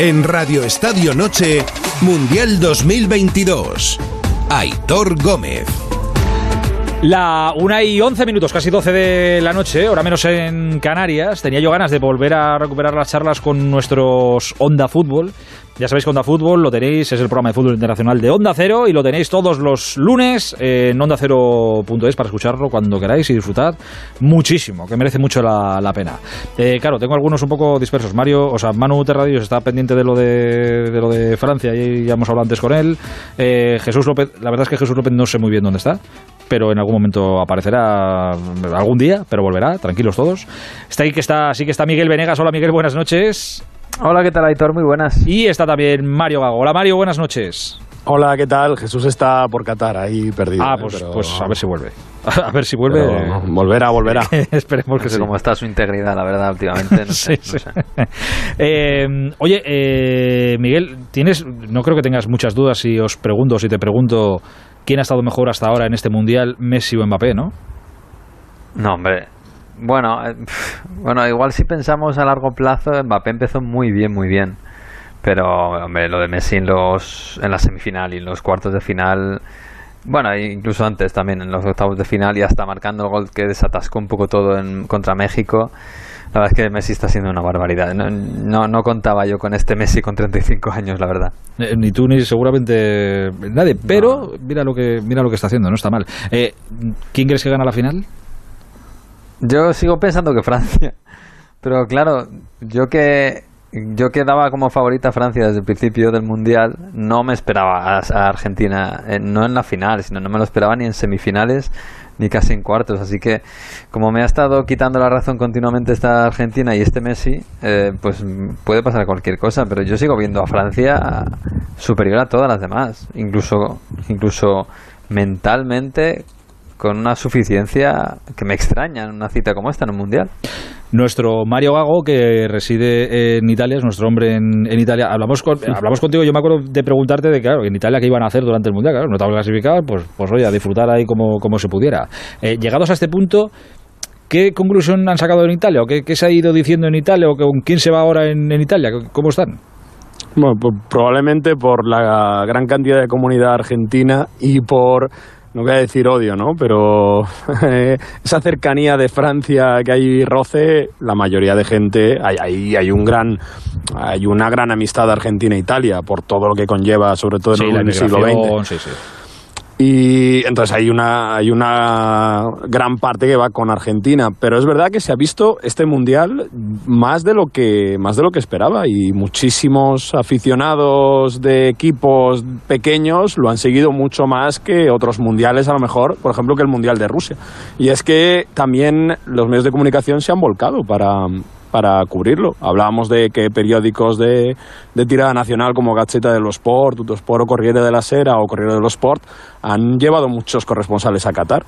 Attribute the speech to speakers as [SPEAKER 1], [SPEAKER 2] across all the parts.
[SPEAKER 1] En Radio Estadio Noche, Mundial 2022. Aitor Gómez.
[SPEAKER 2] La una y 11 minutos, casi 12 de la noche, ahora menos en Canarias. Tenía yo ganas de volver a recuperar las charlas con nuestros Onda Fútbol. Ya sabéis que Onda Fútbol lo tenéis, es el programa de fútbol internacional de Onda Cero y lo tenéis todos los lunes en ondacero.es para escucharlo cuando queráis y disfrutar muchísimo, que merece mucho la, la pena. Eh, claro, tengo algunos un poco dispersos. Mario, o sea, Manu Terradios está pendiente de lo de, de lo de Francia y ya hemos hablado antes con él. Eh, Jesús López, la verdad es que Jesús López no sé muy bien dónde está pero en algún momento aparecerá algún día, pero volverá, tranquilos todos. Está ahí que está, sí que está Miguel Venegas. Hola Miguel, buenas noches.
[SPEAKER 3] Hola, ¿qué tal, Aitor? Muy buenas.
[SPEAKER 2] Y está también Mario Gago. Hola Mario, buenas noches.
[SPEAKER 4] Hola, ¿qué tal? Jesús está por Qatar, ahí perdido.
[SPEAKER 2] Ah,
[SPEAKER 4] ¿eh?
[SPEAKER 2] pues,
[SPEAKER 4] Pero-
[SPEAKER 2] pues a ver si vuelve. A ver si vuelve.
[SPEAKER 4] pero volverá, volverá.
[SPEAKER 2] Esperemos que
[SPEAKER 3] No sé
[SPEAKER 2] sí.
[SPEAKER 3] cómo está su integridad, la verdad, últimamente. No sé,
[SPEAKER 2] Sí,
[SPEAKER 3] no
[SPEAKER 2] sí.
[SPEAKER 3] sé.
[SPEAKER 2] Eh, oye, eh, Miguel, tienes, no creo que tengas muchas dudas si os pregunto, si te pregunto quién ha estado mejor hasta ahora en este mundial, Messi o Mbappé, ¿no?
[SPEAKER 3] No, hombre. Bueno, eh, bueno, igual si pensamos a largo plazo, Mbappé empezó muy bien, muy bien. Pero, hombre, lo de Messi en, los, en la semifinal y en los cuartos de final, bueno, e incluso antes también, en los octavos de final y hasta marcando el gol que desatascó un poco todo en, contra México. La verdad es que Messi está siendo una barbaridad. No, no, no contaba yo con este Messi con 35 años, la verdad.
[SPEAKER 2] Eh, ni tú ni seguramente nadie, pero mira lo que mira lo que está haciendo, no está mal. Eh, ¿Quién crees que gana la final?
[SPEAKER 3] Yo sigo pensando que Francia. Pero claro, yo que yo que daba como favorita a Francia desde el principio del mundial, no me esperaba a, Argentina, eh, no en la final, sino no me lo esperaba ni en semifinales ni casi en cuartos. Así que como me ha estado quitando la razón continuamente esta Argentina y este Messi, eh, pues puede pasar cualquier cosa. Pero yo sigo viendo a Francia superior a todas las demás, incluso incluso mentalmente con una suficiencia que me extraña en una cita como esta en un mundial.
[SPEAKER 2] Nuestro Mario Gago, que reside en Italia, es nuestro hombre en, en Italia. Hablamos, con- hablamos contigo, yo me acuerdo de preguntarte de claro, en Italia qué iban a hacer durante el Mundial. Claro, no estaba clasificado, pues, pues oye, a disfrutar ahí como, como se pudiera. Eh, llegados a este punto, ¿qué conclusión han sacado en Italia? ¿O qué, qué se ha ido diciendo en Italia? ¿O con quién se va ahora en, en Italia? ¿Cómo están?
[SPEAKER 4] Bueno, pues probablemente por la gran cantidad de comunidad argentina y por, no voy a decir odio, ¿no? Pero esa cercanía de Francia que hay roce, la mayoría de gente, hay, hay, hay un gran, hay una gran amistad Argentina-Italia por todo lo que conlleva, sobre todo en
[SPEAKER 2] Sí,
[SPEAKER 4] el, siglo XX.
[SPEAKER 2] sí, sí.
[SPEAKER 4] Y entonces hay una, hay una gran parte que va con Argentina, pero es verdad que se ha visto este mundial más de lo que, más de lo que esperaba y muchísimos aficionados de equipos pequeños lo han seguido mucho más que otros mundiales, a lo mejor, por ejemplo, que el mundial de Rusia. Y es que también los medios de comunicación se han volcado para, para cubrirlo. Hablábamos de que periódicos de, de tirada nacional como Gazzetta dello Sport, Tuttosport o Corriere della Sera o Corriere dello Sport han llevado muchos corresponsales a Qatar.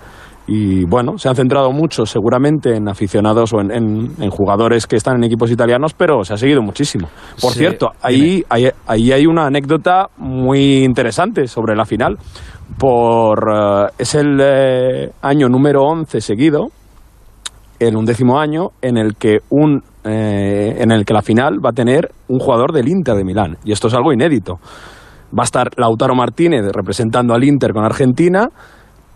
[SPEAKER 4] Y bueno, se han centrado mucho seguramente en aficionados o en, en- en jugadores que están en equipos italianos, pero se ha seguido muchísimo. Por
[SPEAKER 2] Sí,
[SPEAKER 4] cierto, ahí, ahí, ahí hay una anécdota muy interesante sobre la final. Por, eh, es el eh, año número 11 seguido el undécimo año en el que un eh, en el que la final va a tener un jugador del Inter de Milán. Y esto es algo inédito. Va a estar Lautaro Martínez representando al Inter con Argentina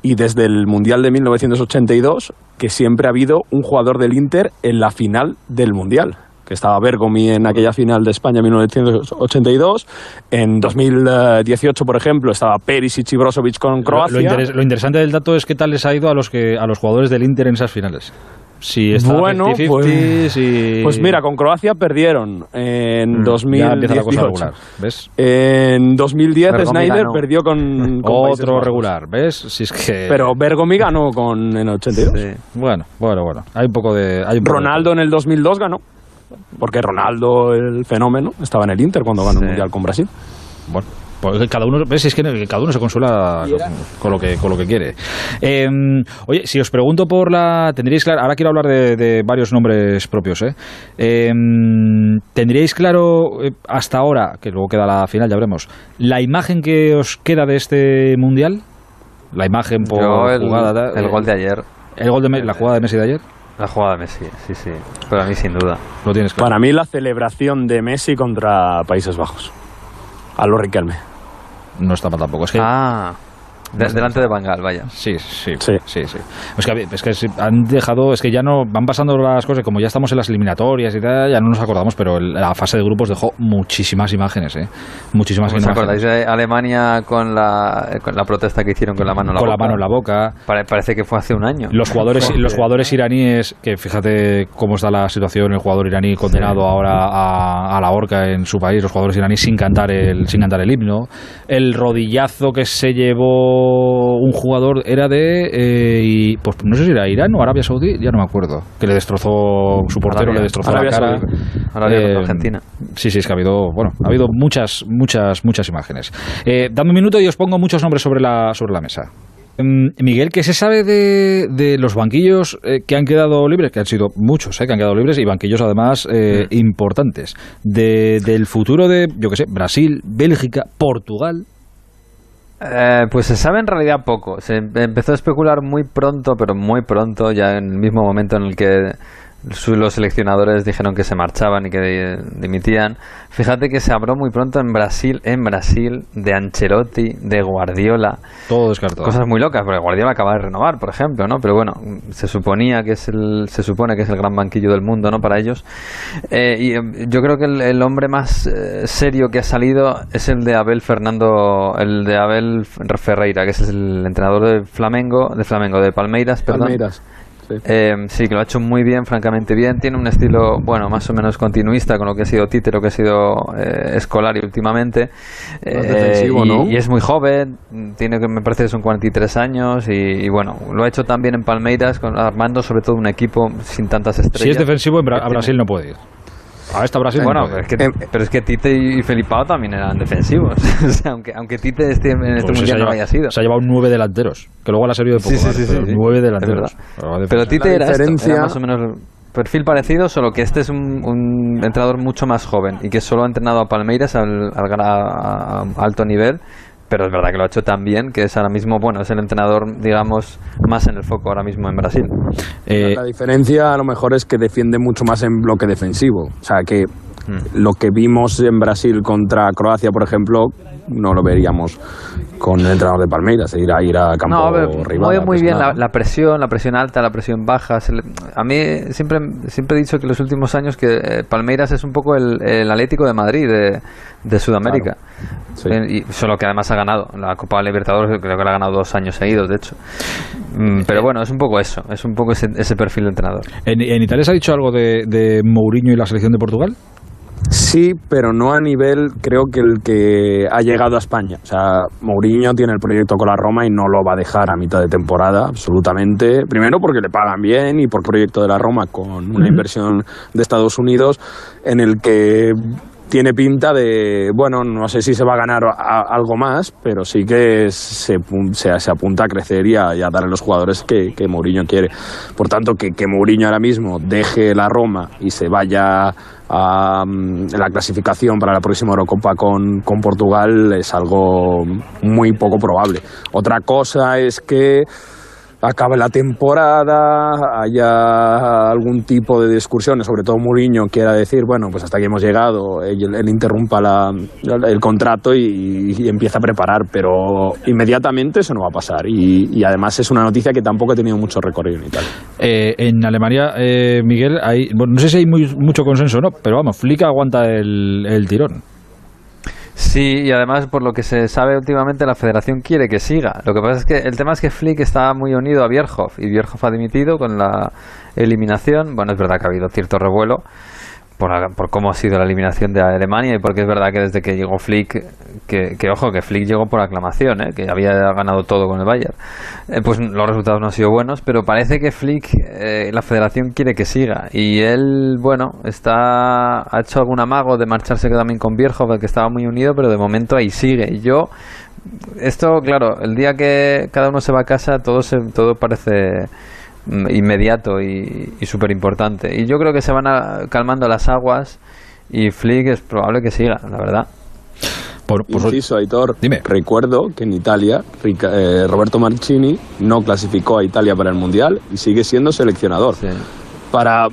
[SPEAKER 4] y desde el Mundial de 1982 que siempre ha habido un jugador del Inter en la final del Mundial que estaba Bergomi en aquella final de España en 1982 en 2018 por ejemplo estaba Perisic y Brozovic con Croacia
[SPEAKER 2] lo interes- lo interesante del dato es qué tal les ha ido a los que a los jugadores del Inter en esas finales. Si
[SPEAKER 4] Bueno,
[SPEAKER 2] 50-50,
[SPEAKER 4] pues-
[SPEAKER 2] si-
[SPEAKER 4] Pues mira, con Croacia perdieron en
[SPEAKER 2] Mm, Ya empieza la cosa
[SPEAKER 4] 2018.
[SPEAKER 2] regular, ¿ves?
[SPEAKER 4] En 2010
[SPEAKER 3] Bergomi
[SPEAKER 4] Snyder
[SPEAKER 3] ganó.
[SPEAKER 4] perdió con,
[SPEAKER 2] Otro regular, ¿ves? Si es que
[SPEAKER 4] Pero Bergomi ganó con en 82.
[SPEAKER 3] Sí.
[SPEAKER 2] bueno, bueno, bueno. Hay un poco de hay un poco de
[SPEAKER 4] Ronaldo en el 2002 ganó. Porque Ronaldo, el fenómeno, estaba en el Inter cuando ganó
[SPEAKER 3] Sí.
[SPEAKER 4] el Mundial con Brasil.
[SPEAKER 2] Bueno, pues cada uno, ves, es que cada uno se consuela con lo que, con lo que quiere. Eh, oye, si os pregunto por la, tendríais claro, ahora quiero hablar de, de varios nombres propios, ¿eh? Eh, tendríais claro eh, hasta ahora, que luego queda la final, ya veremos, la imagen que os queda de este mundial, la imagen por
[SPEAKER 3] Yo el,
[SPEAKER 2] jugada,
[SPEAKER 3] el gol de ayer.
[SPEAKER 2] el gol de la jugada de Messi de ayer.
[SPEAKER 3] La jugada de Messi, sí, sí. Para mí, sin duda.
[SPEAKER 2] Lo tienes claro.
[SPEAKER 4] Para mí, la celebración de Messi contra Países Bajos. A lo Riquelme.
[SPEAKER 2] No está mal tampoco. Es que
[SPEAKER 3] Ah, de- delante de Bangal, vaya.
[SPEAKER 2] Sí, sí,
[SPEAKER 4] Sí.
[SPEAKER 2] sí, sí. Es que, es que han dejado, es que ya no van pasando las cosas, como ya estamos en las eliminatorias y tal, ya no nos acordamos, pero el- la fase de grupos dejó muchísimas imágenes, ¿eh? Muchísimas
[SPEAKER 3] ¿Os
[SPEAKER 2] imágenes.
[SPEAKER 3] acordáis de Alemania con la, con la protesta que hicieron con la mano en la
[SPEAKER 2] con la
[SPEAKER 3] boca?
[SPEAKER 2] mano en la boca.
[SPEAKER 3] Pare- parece que fue hace un año.
[SPEAKER 2] Los jugadores, los jugadores iraníes, que fíjate cómo está la situación, el jugador iraní condenado ahora a, a la horca en su país, los jugadores iraníes sin cantar el, sin cantar el himno, el rodillazo que se llevó un jugador era de, eh, y, pues no sé si era Irán o Arabia Saudí, ya no me acuerdo, que le destrozó su portero,
[SPEAKER 3] Arabia.
[SPEAKER 2] le destrozó
[SPEAKER 4] Arabia
[SPEAKER 2] la cara.
[SPEAKER 4] Saudí.
[SPEAKER 3] Arabia contra
[SPEAKER 2] Eh,
[SPEAKER 3] Argentina.
[SPEAKER 2] Sí, sí, es que ha habido, bueno, ha habido muchas, muchas, muchas imágenes. Eh, dame un minuto y os pongo muchos nombres sobre la, sobre la mesa. Mm, Miguel, ¿qué se sabe de, de los banquillos eh, que han quedado libres? Que han sido muchos, eh, que han quedado libres y banquillos además eh, importantes. De, del futuro de, yo qué sé, Brasil, Bélgica, Portugal.
[SPEAKER 3] Eh, pues se sabe en realidad poco. Se em- empezó a especular muy pronto, pero muy pronto, ya en el mismo momento en el que los seleccionadores dijeron que se marchaban y que dimitían. Fíjate que se habló muy pronto en Brasil, en Brasil, de Ancelotti, de Guardiola.
[SPEAKER 2] Todo descartado.
[SPEAKER 3] Cosas muy locas, porque Guardiola acaba de renovar, por ejemplo, ¿no? Pero bueno, se suponía que es el, se supone que es el gran banquillo del mundo, ¿no? Para ellos. Eh, y eh, yo creo que el, el hombre más eh, serio que ha salido es el de Abel Fernando, el de Abel Ferreira, que es el entrenador de Flamengo, de Flamengo, de Palmeiras, perdón.
[SPEAKER 4] Palmeiras. Sí.
[SPEAKER 3] Eh, sí, que lo ha hecho muy bien, francamente bien. Tiene un estilo, bueno, más o menos continuista con lo que ha sido Tite, lo que ha sido eh, Escolari últimamente. Eh,
[SPEAKER 4] defensivo,
[SPEAKER 3] y,
[SPEAKER 4] ¿no?
[SPEAKER 3] y es muy joven, tiene que me parece que son 43 años y, y bueno, lo ha hecho también en Palmeiras, con, armando sobre todo un equipo sin tantas estrellas.
[SPEAKER 2] Si es defensivo, en Bra- a
[SPEAKER 3] Tiene-
[SPEAKER 2] Brasil no puede ir. A esta Brasil no
[SPEAKER 3] Bueno,
[SPEAKER 2] puede
[SPEAKER 3] pero es, que, pero es que Tite y Felipao también eran defensivos. O sea, aunque, aunque Tite esté en este
[SPEAKER 2] Pues
[SPEAKER 3] mundial no haya sido.
[SPEAKER 2] se ha llevado nueve delanteros, que luego le ha servido de poco,
[SPEAKER 3] Sí, sí,
[SPEAKER 2] ¿vale?
[SPEAKER 3] sí,
[SPEAKER 2] pero
[SPEAKER 3] sí, sí.
[SPEAKER 2] nueve delanteros.
[SPEAKER 3] Pero Tite
[SPEAKER 4] La
[SPEAKER 3] era, esto,
[SPEAKER 4] diferencia-
[SPEAKER 3] era más o menos perfil parecido, solo que este es un, un entrenador mucho más joven y que solo ha entrenado a Palmeiras al, al gra- a- a alto nivel. Pero es verdad que lo ha hecho tan bien que es ahora mismo, bueno, es el entrenador, digamos, más en el foco ahora mismo en Brasil.
[SPEAKER 2] Eh,
[SPEAKER 4] La diferencia a lo mejor es que defiende mucho más en bloque defensivo. O sea que lo que vimos en Brasil contra Croacia, por ejemplo, no lo veríamos con el entrenador de Palmeiras, ir a ir a campo
[SPEAKER 3] No, a ver,
[SPEAKER 4] rival.
[SPEAKER 3] mueve muy bien la, presión, la presión alta, la presión baja. le- a mí siempre, siempre he dicho que en los últimos años que eh, Palmeiras es un poco el, el Atlético de Madrid de, de Sudamérica.
[SPEAKER 4] Sí.
[SPEAKER 3] Eh, y solo que además ha ganado la Copa Libertadores, creo que la ha ganado dos años seguidos, de hecho. Mm, Pero bueno, es un poco eso, es un poco ese, ese perfil de entrenador.
[SPEAKER 2] ¿en, en Italia se ha dicho algo de, de Mourinho y la selección de Portugal?
[SPEAKER 4] Sí, pero no a nivel, creo que el que ha llegado a España. O sea, Mourinho tiene el proyecto con la Roma y no lo va a dejar a mitad de temporada, absolutamente. Primero porque le pagan bien y por proyecto de la Roma con una inversión de Estados Unidos en el que tiene pinta de, bueno, no sé si se va a ganar a- algo más, pero sí que se, se, se apunta a crecer y a, y a darle los jugadores que, que Mourinho quiere. Por tanto, que, que Mourinho ahora mismo deje la Roma y se vaya a mm, la clasificación para la próxima Eurocopa con, con Portugal es algo muy poco probable. Otra cosa es que acabe la temporada, haya algún tipo de discusiones, sobre todo Mourinho quiera decir, bueno, pues hasta aquí hemos llegado, él, interrumpa el contrato y, empieza a preparar, pero inmediatamente eso no va a pasar. Y, además es una noticia que tampoco ha tenido mucho recorrido en Italia.
[SPEAKER 2] Eh, en Alemania, eh, Miguel, hay, bueno, no sé si hay mucho consenso o no, pero vamos, Flick aguanta el tirón.
[SPEAKER 3] Sí, y además por lo que se sabe últimamente la federación quiere que siga. Lo que pasa es que el tema es que Flick está muy unido a Bierhoff y Bierhoff ha dimitido con la eliminación. Bueno, es verdad que ha habido cierto revuelo por, por cómo ha sido la eliminación de Alemania y porque es verdad que desde que llegó Flick, que, que ojo, que Flick llegó por aclamación, ¿eh? que había ganado todo con el Bayern, eh, pues los resultados no han sido buenos, pero parece que Flick, eh, la federación quiere que siga y él, bueno, está ha hecho algún amago de marcharse también con Bierhoff, que estaba muy unido, pero de momento ahí sigue. Y yo, esto, claro, el día que cada uno se va a casa, todo, se, todo parece inmediato y, y súper importante. Y yo creo que se van a- calmando las aguas y Flick es probable que siga, la verdad.
[SPEAKER 2] Por, pues,
[SPEAKER 4] Inciso, Aitor,
[SPEAKER 2] Dime.
[SPEAKER 4] recuerdo que en Italia Rica- eh, Roberto Mancini no clasificó a Italia para el Mundial y sigue siendo seleccionador.
[SPEAKER 3] Sí.
[SPEAKER 4] para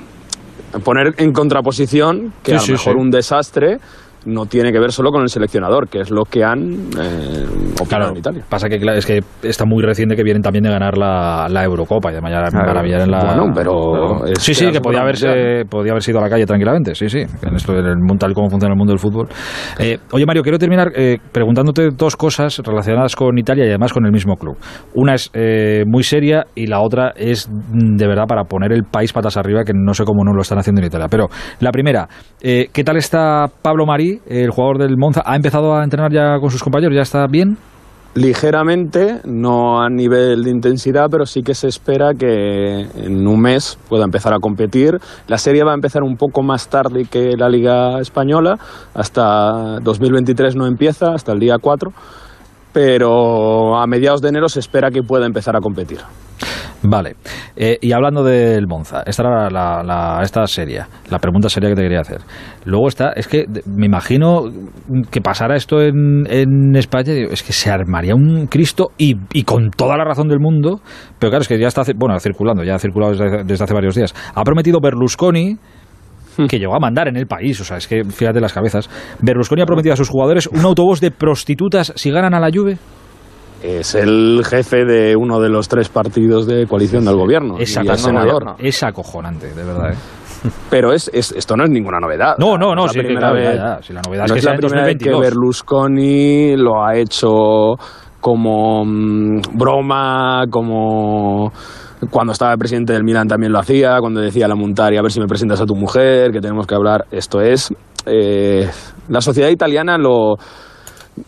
[SPEAKER 4] poner en contraposición que
[SPEAKER 2] Sí,
[SPEAKER 4] a
[SPEAKER 2] sí,
[SPEAKER 4] lo mejor
[SPEAKER 2] sí.
[SPEAKER 4] un desastre no tiene que ver solo con el seleccionador, que es lo que han eh, opinado
[SPEAKER 2] Claro,
[SPEAKER 4] en Italia.
[SPEAKER 2] pasa que claro, es que está muy reciente que vienen también de ganar la, la Eurocopa y de maravillar maravillar en la
[SPEAKER 4] Bueno, pero
[SPEAKER 2] sí sí
[SPEAKER 4] que
[SPEAKER 2] podía haberse podía haber sido a la calle tranquilamente sí sí en esto en el mundo tal y como funciona el mundo del fútbol. Eh, oye Mario quiero terminar eh, preguntándote dos cosas relacionadas con Italia y además con el mismo club. Una es eh, muy seria y la otra es mm, de verdad para poner el país patas arriba que no sé cómo no lo están haciendo en Italia. Pero la primera eh, ¿qué tal está Pablo Marí el jugador del Monza ha empezado a entrenar ya con sus compañeros ya está bien
[SPEAKER 4] Ligeramente, no a nivel de intensidad, pero sí que se espera que en un mes pueda empezar a competir. La serie va a empezar un poco más tarde que la Liga Española, hasta 2023 no empieza, hasta el día 4, pero a mediados de enero se espera que pueda empezar a competir.
[SPEAKER 2] Vale. Eh, y hablando del Monza, esta era la, la- esta seria, la pregunta seria que te quería hacer. Luego está, es que me imagino que pasara esto en, en España, es que se armaría un Cristo y, y con toda la razón del mundo, pero claro, es que ya está, bueno, circulando, ya ha circulado desde, desde hace varios días. Ha prometido Berlusconi que llegó a mandar en el país, o sea, es que fíjate las cabezas. Berlusconi ha prometido a sus jugadores un autobús de prostitutas si ganan a la Juve.
[SPEAKER 4] Es el jefe de uno de los tres partidos de coalición del gobierno. y es senador.
[SPEAKER 2] Es acojonante, de verdad. ¿eh?
[SPEAKER 4] Pero es, es- esto no es ninguna novedad.
[SPEAKER 2] No, no, no,
[SPEAKER 4] es
[SPEAKER 2] sí,
[SPEAKER 4] la
[SPEAKER 2] que
[SPEAKER 4] primera
[SPEAKER 2] ya,
[SPEAKER 4] vez-
[SPEAKER 2] ya. Si la novedad es
[SPEAKER 4] no
[SPEAKER 2] que
[SPEAKER 4] es
[SPEAKER 2] sea
[SPEAKER 4] la primera vez que
[SPEAKER 2] 2022.
[SPEAKER 4] Berlusconi lo ha hecho como mm, broma, como cuando estaba presidente del Milan también lo hacía, cuando decía a la Montari, a ver si me presentas a tu mujer, que tenemos que hablar. Esto es... eh, la sociedad italiana lo...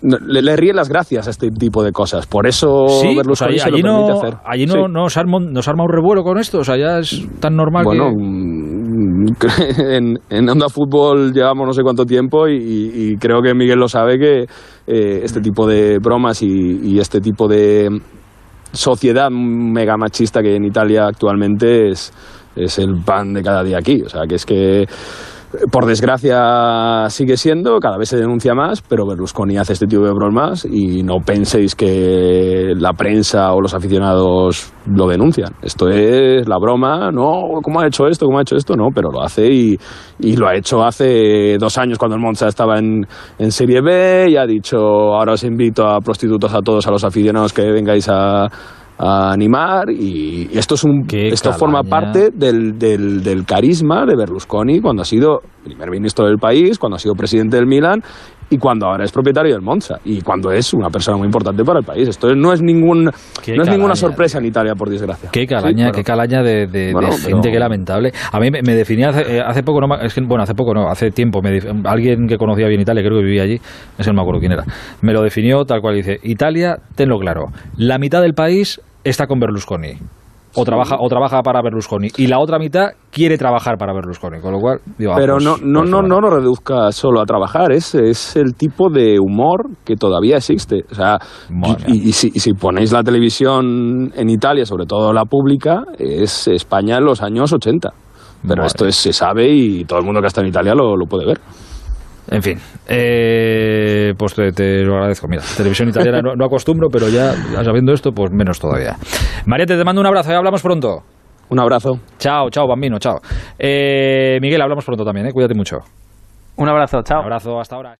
[SPEAKER 4] Le, le ríe las gracias a este tipo de cosas. Por eso
[SPEAKER 2] Sí, o sea,
[SPEAKER 4] Berlusconi se lo
[SPEAKER 2] allí,
[SPEAKER 4] permite
[SPEAKER 2] no,
[SPEAKER 4] hacer.
[SPEAKER 2] allí no,
[SPEAKER 4] Sí.
[SPEAKER 2] nos, arma, nos arma un revuelo con esto, o sea, ya es tan normal
[SPEAKER 4] Bueno,
[SPEAKER 2] que...
[SPEAKER 4] mm, en, en Onda Fútbol llevamos no sé cuánto tiempo y, y creo que Miguel lo sabe que eh, este tipo de bromas y, y este tipo de sociedad mega machista que hay en Italia actualmente es, es el pan de cada día aquí. O sea, que es que por desgracia sigue siendo, cada vez se denuncia más, pero Berlusconi hace este tipo de bromas y no penséis que la prensa o los aficionados lo denuncian. Esto es la broma, no, ¿cómo ha hecho esto? ¿Cómo ha hecho esto? No, pero lo hace y, lo ha hecho hace dos años cuando el Monza estaba en, en Serie B y ha dicho, ahora os invito a prostitutos a todos, a los aficionados que vengáis a a animar y esto es un
[SPEAKER 2] Qué
[SPEAKER 4] esto forma parte del, del, del carisma de Berlusconi cuando ha sido primer ministro del país, cuando ha sido presidente del Milan y cuando ahora es propietario del Monza y cuando es una persona muy importante para el país. Esto no es ningún no es ninguna sorpresa en Italia, por desgracia.
[SPEAKER 2] Qué calaña,
[SPEAKER 4] Sí,
[SPEAKER 2] qué calaña de, de- de
[SPEAKER 4] Bueno,
[SPEAKER 2] gente,
[SPEAKER 4] pero-
[SPEAKER 2] qué lamentable. A mí me, me definía hace, eh, hace poco, no, es que, bueno, hace poco no, hace tiempo, me alguien que conocía bien Italia, creo que vivía allí, ese no me acuerdo quién era, me lo definió tal cual dice, Italia, tenlo claro, la mitad del país está con Berlusconi. O trabaja, o trabaja para Berlusconi. Y la otra mitad quiere trabajar para Berlusconi. Con lo cual, digo, ah,
[SPEAKER 4] Pero
[SPEAKER 2] pues-
[SPEAKER 4] no, no,
[SPEAKER 2] pues
[SPEAKER 4] no, no lo reduzca solo a trabajar, es, es el tipo de humor que todavía existe. O sea, y, y si, y si ponéis la televisión en Italia, sobre todo la pública, es España en los años 80. Pero
[SPEAKER 2] Madre.
[SPEAKER 4] esto es, se sabe y todo el mundo que está en Italia lo, lo puede ver.
[SPEAKER 2] En fin, eh, pues te, te lo agradezco. Mira, televisión italiana no, no acostumbro, pero ya, ya sabiendo esto, pues menos todavía. María, te mando un abrazo y hablamos pronto.
[SPEAKER 4] Un abrazo.
[SPEAKER 2] Chao, chao, bambino, chao. Eh, Miguel, hablamos pronto también, ¿eh? Cuídate mucho.
[SPEAKER 3] Un abrazo, chao.
[SPEAKER 2] Un abrazo, hasta ahora.